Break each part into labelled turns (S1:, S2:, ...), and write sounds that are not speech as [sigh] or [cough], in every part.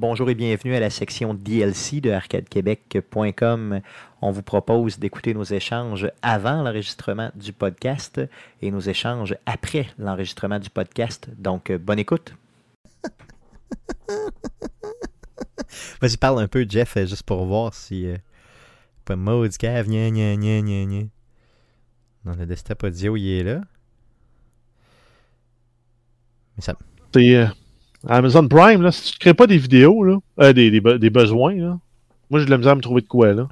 S1: Bonjour et bienvenue à la section DLC de arcadequebec.com. On vous propose d'écouter nos échanges avant l'enregistrement du podcast et nos échanges après l'enregistrement du podcast. Donc, euh, bonne écoute. [laughs] Vas-y, parle un peu, Jeff, euh, juste pour voir si. Euh, pas mode cave, gna gna gna gna gna. Dans le desktop audio, il est là. Mais ça.
S2: C'est euh, Amazon Prime, là, si tu ne crées pas des vidéos, là, euh, des, des, be- des besoins, là, moi j'ai de la misère à me trouver de quoi. Là.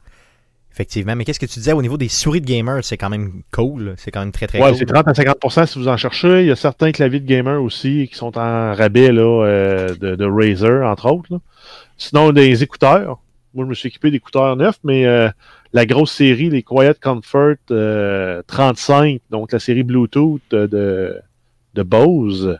S1: Effectivement. Mais qu'est-ce que tu disais au niveau des souris de gamer? C'est quand même cool. C'est quand même très très
S2: Ouais,
S1: cool.
S2: c'est 30 à 50% si vous en cherchez. Il y a certains claviers de gamer aussi qui sont en rabais là, euh, de, de Razer, entre autres. là. Sinon, des écouteurs. Moi, je me suis équipé d'écouteurs neufs, mais euh, la grosse série, les Quiet Comfort euh, 35, donc la série Bluetooth de, de Bose,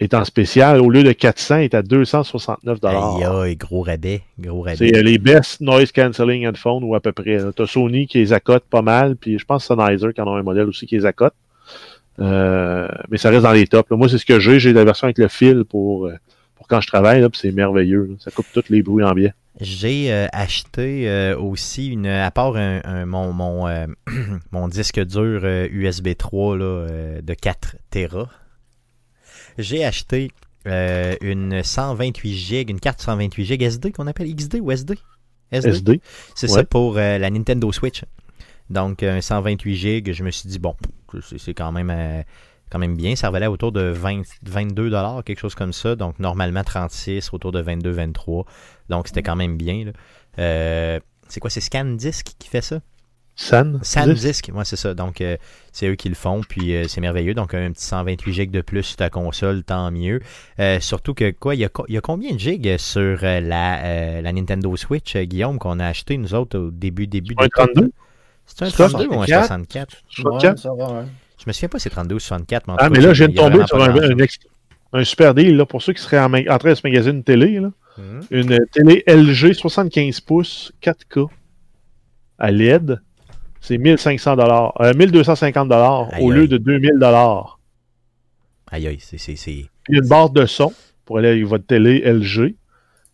S2: est en spécial. Au lieu de 400, est à 269
S1: Aïe, aïe, gros rabais. Gros rabais.
S2: C'est euh, les best noise cancelling headphones ou à peu près. T'as Sony qui les accote pas mal, puis je pense Sennheiser qui en a un modèle aussi qui les accote. Euh, mais ça reste dans les tops. là. Moi, c'est ce que j'ai. J'ai la version avec le fil pour, euh, pour quand je travaille, là, puis c'est merveilleux. là. Ça coupe tous les bruits ambiants.
S1: J'ai euh, acheté euh, aussi, une, à part un, un- mon, mon, [clears throat] mon disque dur USB 3 là, de 4 Tera, j'ai acheté euh, une 128 GB, une carte 128 GB SD qu'on appelle XD ou SD?
S2: SD.
S1: C'est
S2: Ouais.
S1: ça pour euh, la Nintendo Switch. Donc, un 128 GB, je me suis dit, bon, c'est quand même, euh, quand même bien. Ça revalait autour de 20, 22 quelque chose comme ça. Donc, normalement, 36, autour de 22, 23. Donc, c'était quand même bien. Euh, c'est quoi, c'est ScanDisk qui fait ça?
S2: San.
S1: SanDisk, moi c'est ça. Donc, euh, c'est eux qui le font, puis euh, c'est merveilleux. Donc, un petit 128 GB de plus sur ta console, tant mieux. Euh, surtout que, quoi, il y a, y combien de gigs sur euh, la, euh, la Nintendo Switch, euh, Guillaume, qu'on a acheté, nous autres, au début, début
S2: Un 32.
S1: C'est un
S2: C'est ça,
S1: 32 ou un
S3: 64?
S1: 64?
S2: 64.
S3: ça va, ouais.
S1: Je me souviens pas si c'est 32 ou 64, mais en
S2: Ah, mais là, de tomber
S1: vraiment
S2: sur un, un, un super deal là, pour ceux qui seraient en, en train de se magasiner une télé. Là.
S1: Mhm.
S2: Une télé LG 75 pouces 4K à LED. C'est 1500 dollars, euh, 1250 dollars
S1: Aïe,
S2: au lieu de 2000 dollars.
S1: Aïe, aïe, c'est... c'est-
S2: une barre de son pour aller avec votre télé LG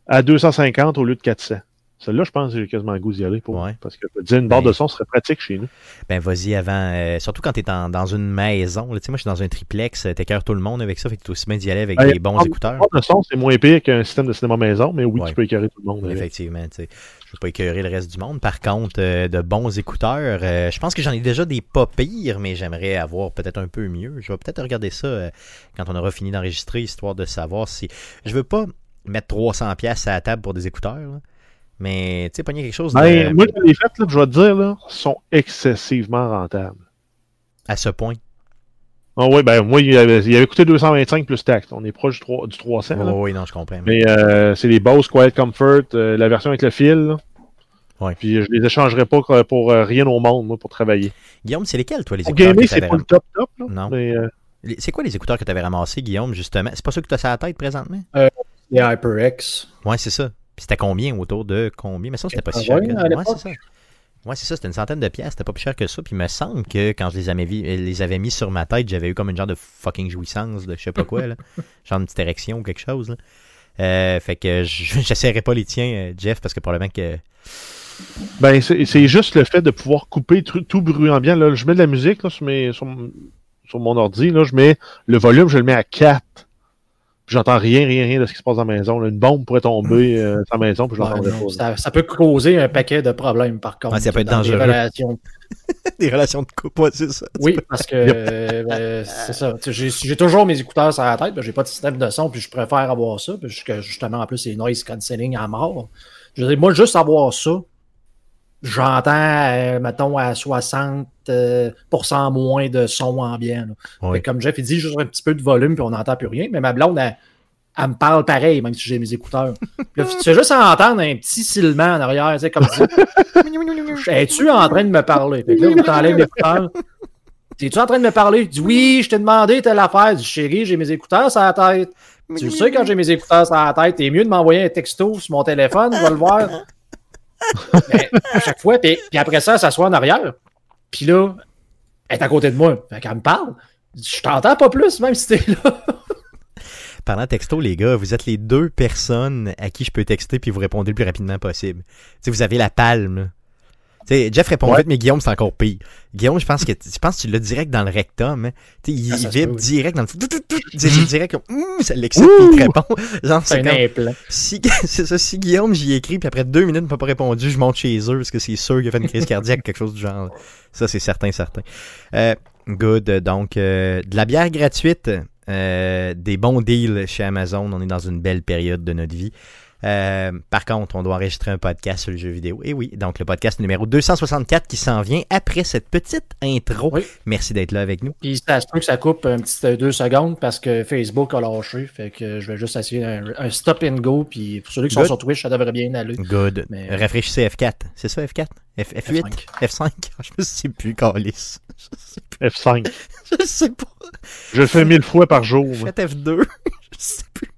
S2: à 250 au lieu de 400. Celle-là, je pense que j'ai quasiment le goût d'y aller pour.
S1: Ouais.
S2: Parce que je dire, une barre
S1: Mais-
S2: de son serait pratique chez nous.
S1: Ben, vas-y avant. euh, surtout quand t'es en- dans une maison. là. Tu sais, moi, je suis dans un triplex. euh, T'écœures tout le monde avec ça. Fait que t'es aussi bien d'y aller avec
S2: Hey,
S1: des bons écouteurs.
S2: Barre de son, c'est moins pire qu'un système de cinéma maison, mais oui,
S1: Ouais.
S2: tu peux écœurer tout le monde. avec.
S1: Effectivement, tu sais. Je veux pas écœurer le reste du monde. Par contre, euh, de bons écouteurs, euh, je pense que j'en ai déjà des pas pires, mais j'aimerais avoir peut-être un peu mieux. Je vais peut-être regarder ça euh, quand on aura fini d'enregistrer, histoire de savoir si. Je veux pas mettre 300$ piastres à la table pour des écouteurs, là. mais tu sais, pogner quelque chose de-
S2: Ben, moi, les fêtes, là, je vais te dire, là, sont excessivement rentables.
S1: à ce point.
S2: Ah oui, ben moi, il avait, il avait coûté 225 plus taxe. On est proche du, 3 du 300. là.
S1: Oh, oui, non, je comprends. mais-
S2: Mais euh, c'est les Bose Quiet Comfort, euh, la version avec le fil. là.
S1: Ouais.
S2: Puis euh, je les échangerai pas pour, pour, euh, rien au monde, moi, pour travailler.
S1: Guillaume, c'est lesquels, toi, les
S2: Pour
S1: écouteurs
S2: gamer,
S1: que
S2: c'est
S1: t'avais
S2: pas le top top. Là,
S1: Non.
S2: Euh,
S1: C'est quoi les écouteurs que tu avais ramassés, Guillaume, justement? C'est pas ça que tu as sur la tête présentement?
S3: Les HyperX.
S1: Ouais, c'est ça. Puis c'était combien autour de combien? Mais ça, c'était pas si
S3: 80
S1: cher que
S3: à
S1: Ouais, c'est ça. Ouais, c'est ça, c'était une centaine de pièces, c'était pas plus cher que ça. Puis il me semble que quand je les avais, vi- les avais mis sur ma tête, j'avais eu comme une genre de fucking jouissance de je sais pas quoi, là. [laughs] genre une petite érection ou quelque chose. Là. Euh, fait que je- [laughs] j'essaierai pas les tiens, euh, Jeff, parce que probablement que.
S2: ben, c'est c'est juste le fait de pouvoir couper tru- tout bruit ambiant. Là, je mets de la musique là, sur, mes, sur, m- sur mon ordi. Là, je mets le volume, je le mets à 4. Puis j'entends rien, rien, rien de ce qui se passe dans la maison. là. Une bombe pourrait tomber euh, dans la maison, puis je l'entendrais pas.
S3: ça, ça peut causer un paquet de problèmes, par contre.
S1: Ouais, ça peut être
S3: dans des
S1: dangereux.
S3: relations. [laughs]
S1: Des relations de couple, ouais, c'est ça.
S3: Oui, parce [laughs] que euh, ben, c'est ça. J'ai toujours mes écouteurs sur la tête, ben, j'ai pas de système de son, puis je préfère avoir ça, parce que justement, en plus, c'est noise cancelling à mort. Je veux dire, moi, juste avoir ça, j'entends, euh, mettons, à 60% euh, moins de son ambiant. là.
S1: Oui.
S3: Fait que Comme Jeff, il dit juste un petit peu de volume, puis on n'entend plus rien. Mais ma blonde, elle, elle me parle pareil, même si j'ai mes écouteurs. Là, tu fais juste entendre un petit silement en arrière, tu sais, comme ça. [laughs] Es-tu en train de me parler? Fait que là, vous t'enlèves l'écouteur. Es-tu en train de me parler? Tu dis oui, je t'ai demandé telle affaire. Je dis chérie, j'ai mes écouteurs sur la tête. Tu le sais, quand j'ai mes écouteurs sur la tête, t'es mieux de m'envoyer un texto sur mon téléphone, je vais le voir. À chaque fois, puis, puis après ça, elle s'assoit en arrière. Puis là, elle est à côté de moi. Fait qu'elle me parle. Je t'entends pas plus, même si t'es là. [laughs]
S1: Parlant texto, les gars, vous êtes les deux personnes à qui je peux texter puis vous répondez le plus rapidement possible. Tu sais, vous avez la palme. Là. Tu sais, Jeff répond
S2: Ouais.
S1: vite, mais Guillaume, c'est encore pire. Guillaume, je pense que je pense que tu l'as direct dans le rectum. Hein. Il,
S3: Ah,
S1: il vibre direct dans le. tout, tout, tout. Direct comme. Ça l'excite il te répond. [laughs] Genre,
S3: C'est
S1: comme. Si, [laughs] c'est ça, si Guillaume, j'y écris, puis après deux minutes, il m'a pas répondu, je monte chez eux, parce que c'est sûr qu'il a fait une crise cardiaque, quelque chose du genre. Ça, c'est certain, certain. Euh, good. Donc, euh, de la bière gratuite, euh, des bons deals chez Amazon. On est dans une belle période de notre vie. Euh, par contre, on doit enregistrer un podcast sur le jeu vidéo. Et oui, donc le podcast numéro 264 qui s'en vient après cette petite intro.
S3: Oui.
S1: Merci d'être là avec nous.
S3: Puis ça se peut que ça coupe un petit euh, deux secondes parce que Facebook a lâché. Fait que je vais juste essayer un, un stop and go. Puis pour ceux qui sont sur Twitch, ça devrait bien aller.
S1: Good.
S3: Mais-
S1: Rafraîchissez F4. C'est ça, F4? F, F8? F5? [laughs] Je me sais plus, Calis. [laughs]
S2: F5.
S1: Je sais pas.
S2: Je le fais mille fois par jour.
S1: Faites F2. [laughs] Je sais plus.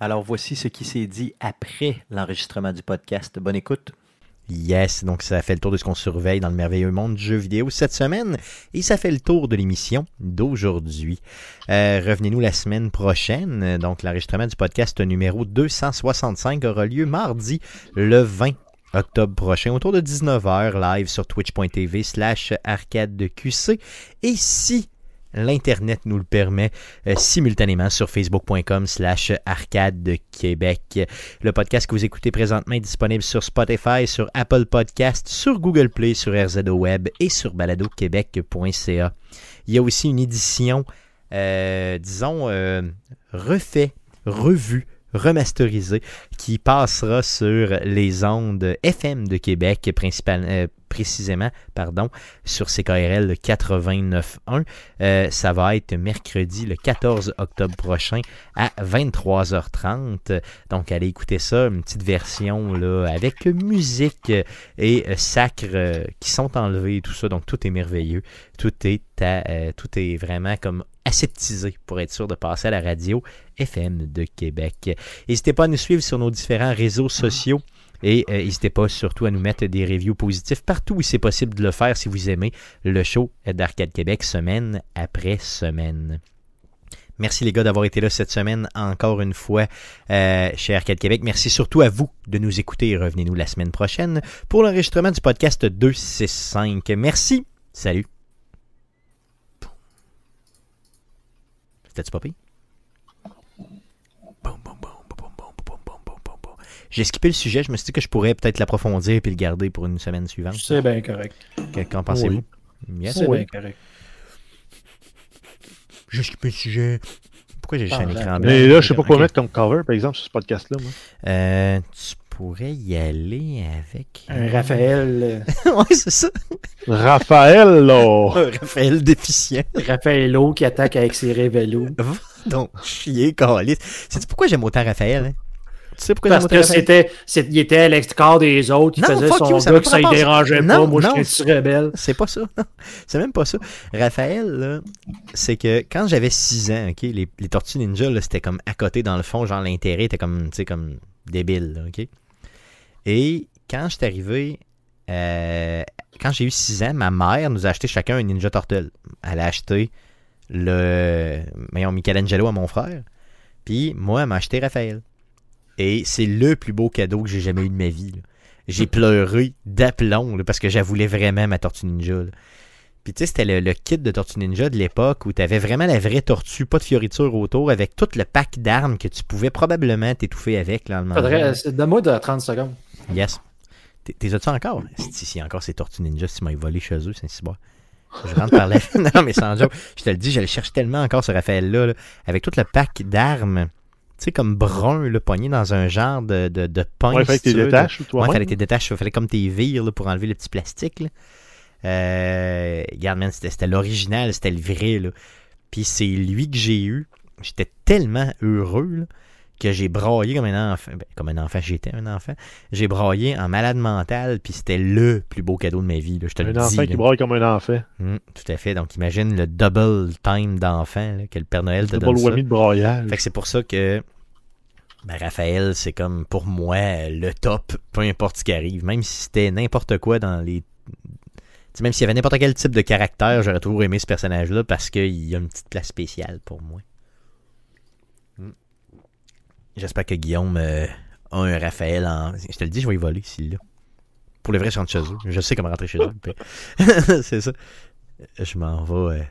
S1: Alors voici ce qui s'est dit après l'enregistrement du podcast. Bonne écoute. Yes, donc ça fait le tour de ce qu'on surveille dans le merveilleux monde du jeu vidéo cette semaine et ça fait le tour de l'émission d'aujourd'hui. Euh, Revenez-nous la semaine prochaine. Donc l'enregistrement du podcast numéro 265 aura lieu mardi le 20 octobre prochain autour de 19h live sur twitch.tv slash arcade de QC et si l'Internet nous le permet, euh, simultanément sur facebook.com slash arcade de Québec. Le podcast que vous écoutez présentement est disponible sur Spotify, sur Apple Podcast, sur Google Play, sur RZO Web et sur baladoquebec.ca. Il y a aussi une édition, euh, disons, euh, refait, revue, remasterisée, qui passera sur les ondes FM de Québec, principal, euh, précisément, pardon, sur CKRL 89.1. Euh, ça va être mercredi le 14 octobre prochain à 23h30. Donc allez écouter ça, une petite version là, avec musique et euh, sacre euh, qui sont enlevés et tout ça. Donc tout est merveilleux. Tout est, à- euh, tout est vraiment comme aseptisé pour être sûr de passer à la radio FM de Québec. N'hésitez pas à nous suivre sur nos différents réseaux sociaux. Et euh, n'hésitez pas surtout à nous mettre des reviews positifs partout où c'est possible de le faire si vous aimez le show d'Arcade Québec semaine après semaine. Merci les gars d'avoir été là cette semaine encore une fois euh, chez Arcade Québec. Merci surtout à vous de nous écouter revenez-nous la semaine prochaine pour l'enregistrement du podcast 265. Merci. Salut. C'était-tu pas? J'ai skippé le sujet, je me suis dit que je pourrais peut-être l'approfondir puis le garder pour une semaine suivante.
S3: C'est bien correct.
S1: Que- Qu'en pensez-vous? Yes.
S3: C'est
S2: Oui.
S3: bien correct.
S1: J'ai skippé le sujet. Pourquoi j'ai juste un écran blanc?
S2: Mais là, je sais pas quoi mettre comme cover, par exemple, sur ce podcast-là. moi.
S1: Euh, tu pourrais y aller avec.
S3: Un Raphaël, [laughs]
S1: ouais, c'est ça.
S2: Raphaël, là! [laughs]
S1: Raphaël déficient.
S3: euh, Raphaëlo qui attaque avec ses révélos.
S1: Va donc chier, Calis. Sais-tu pourquoi j'aime autant Raphaël? hein? Tu sais pourquoi
S3: Parce que c'était, c'est- il était à l'extérieur des autres, il
S1: Non,
S3: faisait son
S1: you, ça
S3: gars que ça
S1: rapport.
S3: dérangeait
S1: Non,
S3: pas. Moi,
S1: non.
S3: je suis rebelle.
S1: C'est pas ça. [laughs] C'est même pas ça. Raphaël, c'est que quand j'avais 6 ans, ok, les, les Tortues Ninja, c'était comme à côté dans le fond, genre l'intérêt était comme, tu sais, comme débile, là, ok? Et quand j'étais arrivé, euh, quand j'ai eu 6 ans, ma mère nous a acheté chacun un Ninja Turtle. Elle a acheté le, voyons, Michelangelo à mon frère, puis moi, elle m'a acheté Raphaël. Et c'est le plus beau cadeau que j'ai jamais eu de ma vie. J'ai pleuré d'aplomb parce que j'avoulais vraiment ma Tortue Ninja. là. Puis tu sais, c'était le, le kit de Tortue Ninja de l'époque où tu avais vraiment la vraie tortue, pas de fioriture autour, avec tout le pack d'armes que tu pouvais probablement t'étouffer avec. Là, le.
S3: Faudrait, donne-moi de 30 secondes.
S1: Yes. T'es- as-tu encore? Si, si encore ces Tortues Ninja, si tu m'as volé chez eux, c'est si bon. Je rentre par là. [laughs] non, mais sans joke. Je te le dis, je le cherche tellement encore ce Raphaël-là, là, avec tout le pack d'armes. Tu sais, comme brun, là, pogné dans un genre de, de, de pain.
S2: Ouais,
S1: si
S2: que t'es
S1: tu
S2: détaches,
S1: Ouais,
S2: toi-même.
S1: fallait que tu détaches, fallait comme tes vires là, pour enlever le petit plastique. Là. Euh, regarde, man, c'était c'était l'original, c'était le vrai. Là. Puis c'est lui que j'ai eu. J'étais tellement heureux là, que j'ai braillé comme un enfant. Ben, comme un enfant, j'étais un enfant. J'ai braillé en malade mental, puis c'était le plus beau cadeau de ma vie. Là, je te le
S2: Un
S1: dis.
S2: enfant
S1: là.
S2: qui braille comme un enfant.
S1: Hum, tout à fait. Donc imagine le double time d'enfant là, que le Père Noël te
S2: pas
S1: donne
S2: le
S1: ça.
S2: whammy de braillage.
S1: Fait que c'est pour ça que ben, Raphaël, c'est comme pour moi le top, peu importe ce qui arrive. Même si c'était n'importe quoi dans les même s'il y avait n'importe quel type de caractère, j'aurais toujours aimé ce personnage-là parce qu'il y a une petite place spéciale pour moi. J'espère que Guillaume euh, a un Raphaël en. Je te le dis, je vais y voler s'il l'a. Pour le vrai, je rentre chez eux. Je sais comment rentrer chez eux. [laughs] [laughs] c'est ça. Je m'en vais. euh,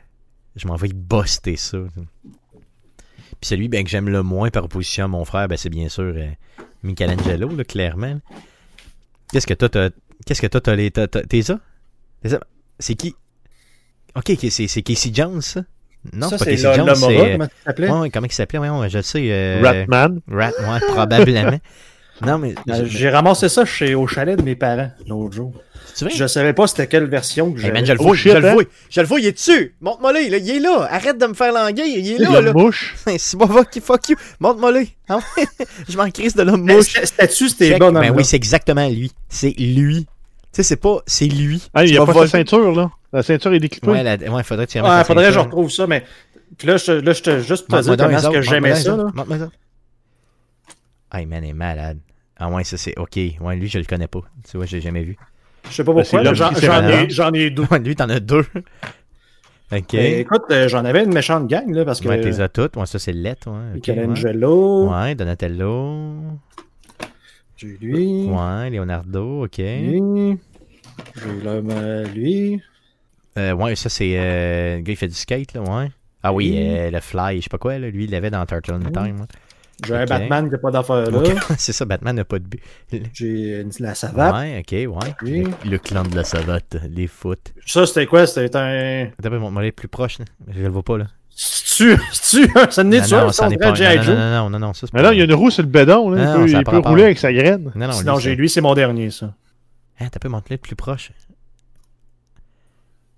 S1: je m'en vais y buster ça. Puis celui ben, que j'aime le moins par opposition à mon frère, ben, c'est bien sûr euh, Michelangelo, là, clairement. Qu'est-ce que toi, t'as. Qu'est-ce que toi, t'as les. T'es ça? C'est qui? Ok, c'est Casey Jones, ça? Non,
S3: ça,
S1: c'est pas Jones, euh,
S3: comment ça s'appelait?
S1: ouais, ouais, comment il s'appelait? Ouais, ouais, je le sais. euh,
S2: Ratman.
S1: Rat, ouais, probablement. [laughs] Non, mais.
S3: Euh, J'ai ramassé ça chez, au chalet de mes parents l'autre jour.
S1: Tu?
S3: Je savais pas c'était quelle version que
S1: Hey
S3: j'avais.
S1: man, je le
S2: Oh
S1: vois, je le
S2: hein?
S1: vois, je le vois, il est dessus. Montre-moi là, il est là. Arrête de me faire languir, il est
S2: Il
S1: là,
S2: a
S1: là.
S2: mouche. [laughs]
S1: C'est pas fuck you, fuck you. Montre-moi là. Ah ouais? je m'en crise de la
S3: Mais
S1: mouche.
S3: c'était- C'était-tu, c'était bon
S1: Ben oui, c'est exactement lui. C'est lui. Tu sais, c'est pas, c'est lui.
S2: Ah, il n'y a pas
S1: voler.
S2: sa ceinture, là. La ceinture est déclippée.
S1: Ouais, la- ouais, faudrait que tu remettes
S3: Ouais,
S1: ta
S3: faudrait que je retrouve ça, mais. Puis là, je, te- là, je te juste te dire comment est-ce que j'aimais ça,
S1: montre-moi ça. Hey man, il est malade. Ah ouais, ça c'est ok. Ouais, lui, je le connais pas. Tu vois, je l'ai jamais vu.
S3: Je sais pas
S2: Ben,
S3: pourquoi, j'en ai, j'en ai deux.
S1: Ouais, lui, t'en as deux. ok.
S3: Mais écoute, euh, j'en avais une méchante gang, là, parce que.
S1: Ouais, t'es as toutes. Ouais, ça c'est lettre. Ouais, ok, ouais.
S3: Michelangelo,
S1: Ouais, Donatello.
S3: j'ai lui,
S1: Ouais, Leonardo, ok.
S3: lui, j'ai l'homme, euh, lui.
S1: Euh, ouais, ça c'est euh, le gars qui fait du skate, là, ouais. Ah oui,
S3: Oui.
S1: euh, le Fly, je sais pas quoi, là, lui il l'avait dans Turtle in Time.
S3: J'ai un. Batman qui n'a pas d'affaire là. [laughs]
S1: C'est ça, Batman n'a pas de but. [laughs]
S3: J'ai une- la savate.
S1: Ouais, ok, ouais.
S3: Oui.
S1: Le, le clan de la savate, les foot.
S3: Ça, c'était quoi? C'était un.
S1: Attends, montre-moi les plus proches, là. Je le vois pas, là.
S3: C'est-tu? Ça n'est sûr? Ça, on
S1: c'en est
S3: dirait
S1: pas. Non, non, non, non, non, ça c'est
S2: Mais là, il y a une roue sur le bédon. Là.
S1: Non,
S2: il peut, il peut rouler avec sa graine.
S1: Non, non,
S3: Sinon,
S1: lui,
S3: j'ai
S1: c'est-
S3: lui, c'est mon dernier, ça.
S1: Hein, t'as pas montré le plus proche.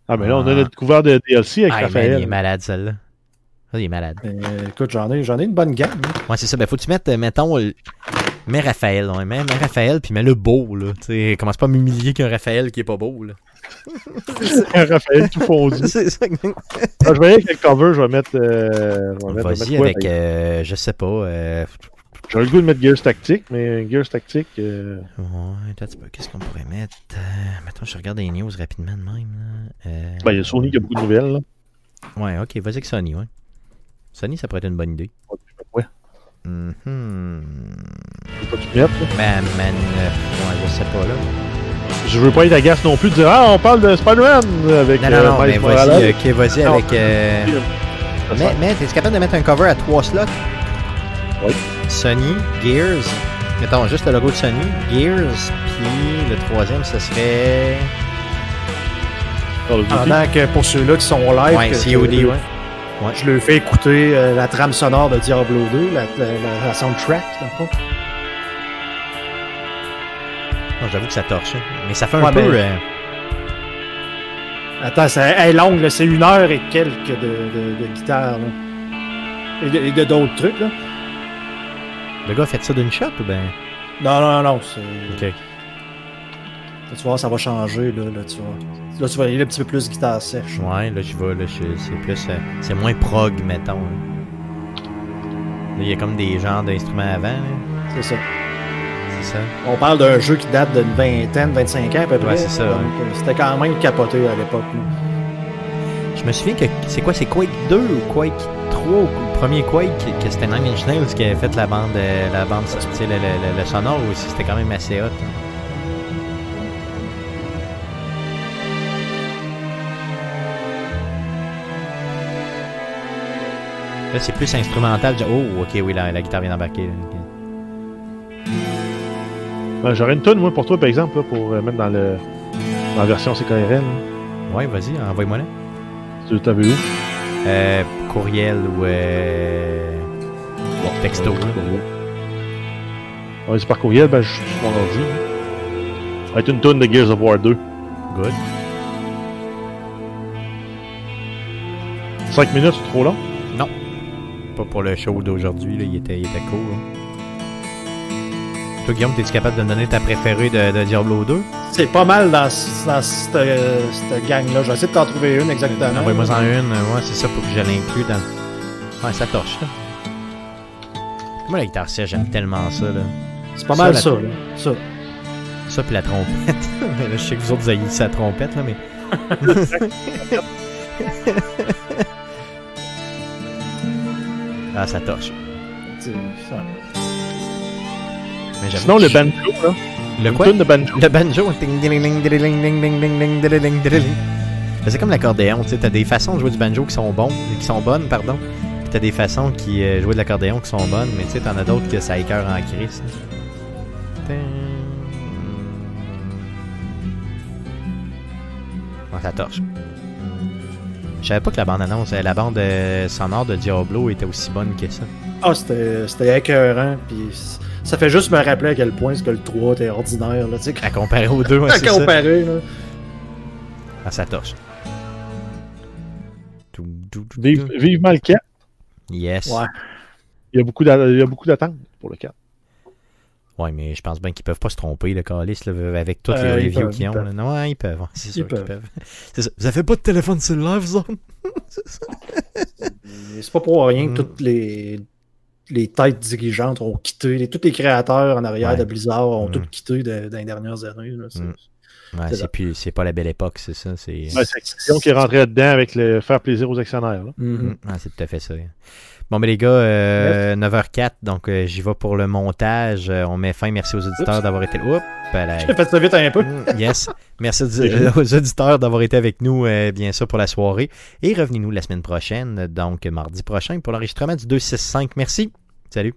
S2: Ah, mais là, on
S1: Ah.
S2: a notre couvert de DLC avec
S1: Ah, man,
S2: Raphaël.
S1: il est malade, celle-là. Ça, il est malade.
S3: Euh, écoute, j'en ai, j'en ai une bonne gamme. hein.
S1: Ouais, c'est ça. Ben, faut que tu mettes, euh, mettons, le- mets Raphaël. Ouais, mets, mets Raphaël, puis mets le beau, là. Tu sais, commence pas à m'humilier qu'un Raphaël qui est pas beau, là. [laughs]
S2: Raphaël tout fondu. [laughs]
S1: c'est ça.
S2: Ah, je vais aller avec le cover, je vais mettre. Euh, mettre-
S1: Vas-y
S2: mettre quoi,
S1: avec, euh, je sais pas. Euh...
S2: J'aurais le goût de mettre Gears Tactic, mais Gears Tactic. euh,
S1: Ouais, attends un petit peu. Qu'est-ce qu'on pourrait mettre? Euh... Mettons, je regarde les news rapidement de même. Là. Euh...
S2: Ben, il y a Sony qui a beaucoup de nouvelles. Là.
S1: Ouais, ok, vas-y avec Sony, ouais. Sony, ça pourrait être une bonne idée.
S2: Ouais. Je peux pas tout mettre. là.
S1: Man, man, euh, ouais, je sais pas là.
S2: Je veux pas être agace non plus de dire Ah, on parle de Spider-Man avec.
S1: Non, non,
S2: euh,
S1: non, mais vas-y,
S2: Morales.
S1: ok, vas-y avec. Euh... Mais, mais t'es capable de mettre un cover à trois slots?
S2: Oui.
S1: Sony, Gears. Mettons juste le logo de Sony, Gears, puis le troisième, ce serait.
S3: Pendant que pour ceux-là qui sont live,
S1: Ouais,
S3: que
S1: COD,
S3: je,
S1: ouais.
S3: je leur fais écouter euh, la trame sonore de Diablo 2, la, la, la- la soundtrack, dans le fond.
S1: Non, j'avoue que ça torche. hein. Mais ça fait un peu. euh,
S3: Attends, c'est elle est longue, là, c'est une heure et quelques de, de, de guitare. là. Et de- et de d'autres trucs, là.
S1: Le gars a fait ça d'une shot ou ben?
S3: Non, non, non, c'est.
S1: Ok.
S3: Là, tu vois, ça va changer, là, là, tu vois. Là, tu vas aller un petit peu plus guitare sèche.
S1: Ouais, là, je vais, là, c'est plus. euh, c'est moins prog, mettons. Là, Là, il y a comme des genres d'instruments avant, là.
S3: C'est ça.
S1: C'est ça.
S3: On parle d'un jeu qui date d'une vingtaine, 25 ans à peu près.
S1: Ouais, c'est ça,
S3: Donc,
S1: ouais.
S3: euh, C'était quand même capoté à l'époque.
S1: Je me souviens que c'est quoi, c'est Quake 2 ou Quake 3 ou le premier Quake que c'était Nine Inch Nails qui avait fait la bande, euh, la bande, le, le, le- sonore aussi, c'était quand même assez hot. Là, c'est plus instrumental. Oh, ok, oui, la, la guitare vient d'embarquer.
S2: Ben, J'aurais une tonne, moi, pour toi, par exemple, là, pour euh, mettre dans, le, dans la version CKRL. là.
S1: Ouais, vas-y, envoie-moi là.
S2: Tu t'avais où?
S1: Euh, courriel ou euh, bon, texto.
S2: Ouais, c'est par courriel, ben, je suis sur mon ordi. Ça va être une tonne de Gears of War 2.
S1: Good.
S2: 5 minutes, c'est trop long?
S1: Pas pour le show d'aujourd'hui, là, il était, il était cool. hein. Toi, Guillaume, es-tu capable de me donner ta préférée de, de Diablo 2?
S3: C'est pas mal dans, ce- dans cette, euh, cette gang-là. Je vais essayer de t'en trouver une exactement.
S1: Envoie-moi en une. euh, Ouais, c'est ça pour que je l'inclue dans. Ouais, ça torche, là. Moi, la guitare sèche, j'aime tellement ça, là.
S3: C'est pas
S1: Ça,
S3: mal ça. là. Ça.
S1: Ça, puis la trompette. [laughs] Mais là, je sais que vous autres, vous avez dit la trompette, là, mais [laughs] ah, ça torche.
S3: C'est- ça-
S1: mais
S2: Sinon, le banjo, là.
S1: Le quoi?
S2: De banjo.
S1: Le banjo. C'est comme l'accordéon, tu sais, t'as des façons de jouer du banjo qui sont bons, qui sont bonnes, pardon. Puis t'as des façons qui euh, jouer de l'accordéon qui sont bonnes, mais tu sais, t'en as d'autres que ça écœure en crise. Bon, ça torche. Je savais pas que la bande annonce, la bande sonore de Diablo était aussi bonne que ça.
S3: Ah, oh, c'était écœurant, puis ça fait juste me rappeler à quel point ce que le 3 était ordinaire, là, tu sais,
S1: À comparer aux deux, ouais, [laughs]
S3: à
S1: c'est ça.
S3: comparer, là.
S1: Ah, ça torche.
S2: Vive, vivement le 4.
S1: Yes.
S3: Ouais.
S2: Il y a beaucoup d'a- il y a beaucoup d'attentes pour le 4.
S1: Ouais, mais je pense bien qu'ils peuvent pas se tromper, le calice, là, avec toutes
S3: Euh,
S1: les reviews
S3: peuvent,
S1: qu'ils
S3: ils
S1: ont. là. Non, ouais, ils peuvent. C'est sûr qu'ils
S3: peuvent.
S1: peuvent. C'est ça. Vous avez pas de téléphone cellulaire, vous autres? [laughs]
S3: C'est pas pour rien
S1: Mm.
S3: que toutes les, les têtes dirigeantes ont quitté, les- tous les créateurs en arrière
S1: Ouais.
S3: de Blizzard ont
S1: Mm.
S3: tous quitté de- dans les dernières années. C'est-
S1: Mm. Ouais,
S3: C'est
S1: pas la belle époque, c'est ça. C'est,
S2: Ouais, Activision qui est rentré dedans avec le faire plaisir aux actionnaires.
S3: Mhm.
S1: Mm, c'est tout à fait ça. Bon, mais les gars, euh, 9h04, donc euh, j'y vais pour le montage. Euh, on met fin. Merci aux auditeurs d'avoir été là. Oups, là.
S3: J'ai fait ça vite un peu.
S1: Mm, Yes. [laughs] Merci aux, [laughs] auditeurs d'avoir été avec nous, euh, bien sûr, pour la soirée. Et revenez-nous la semaine prochaine, donc mardi prochain, pour l'enregistrement du 265. Merci. Salut.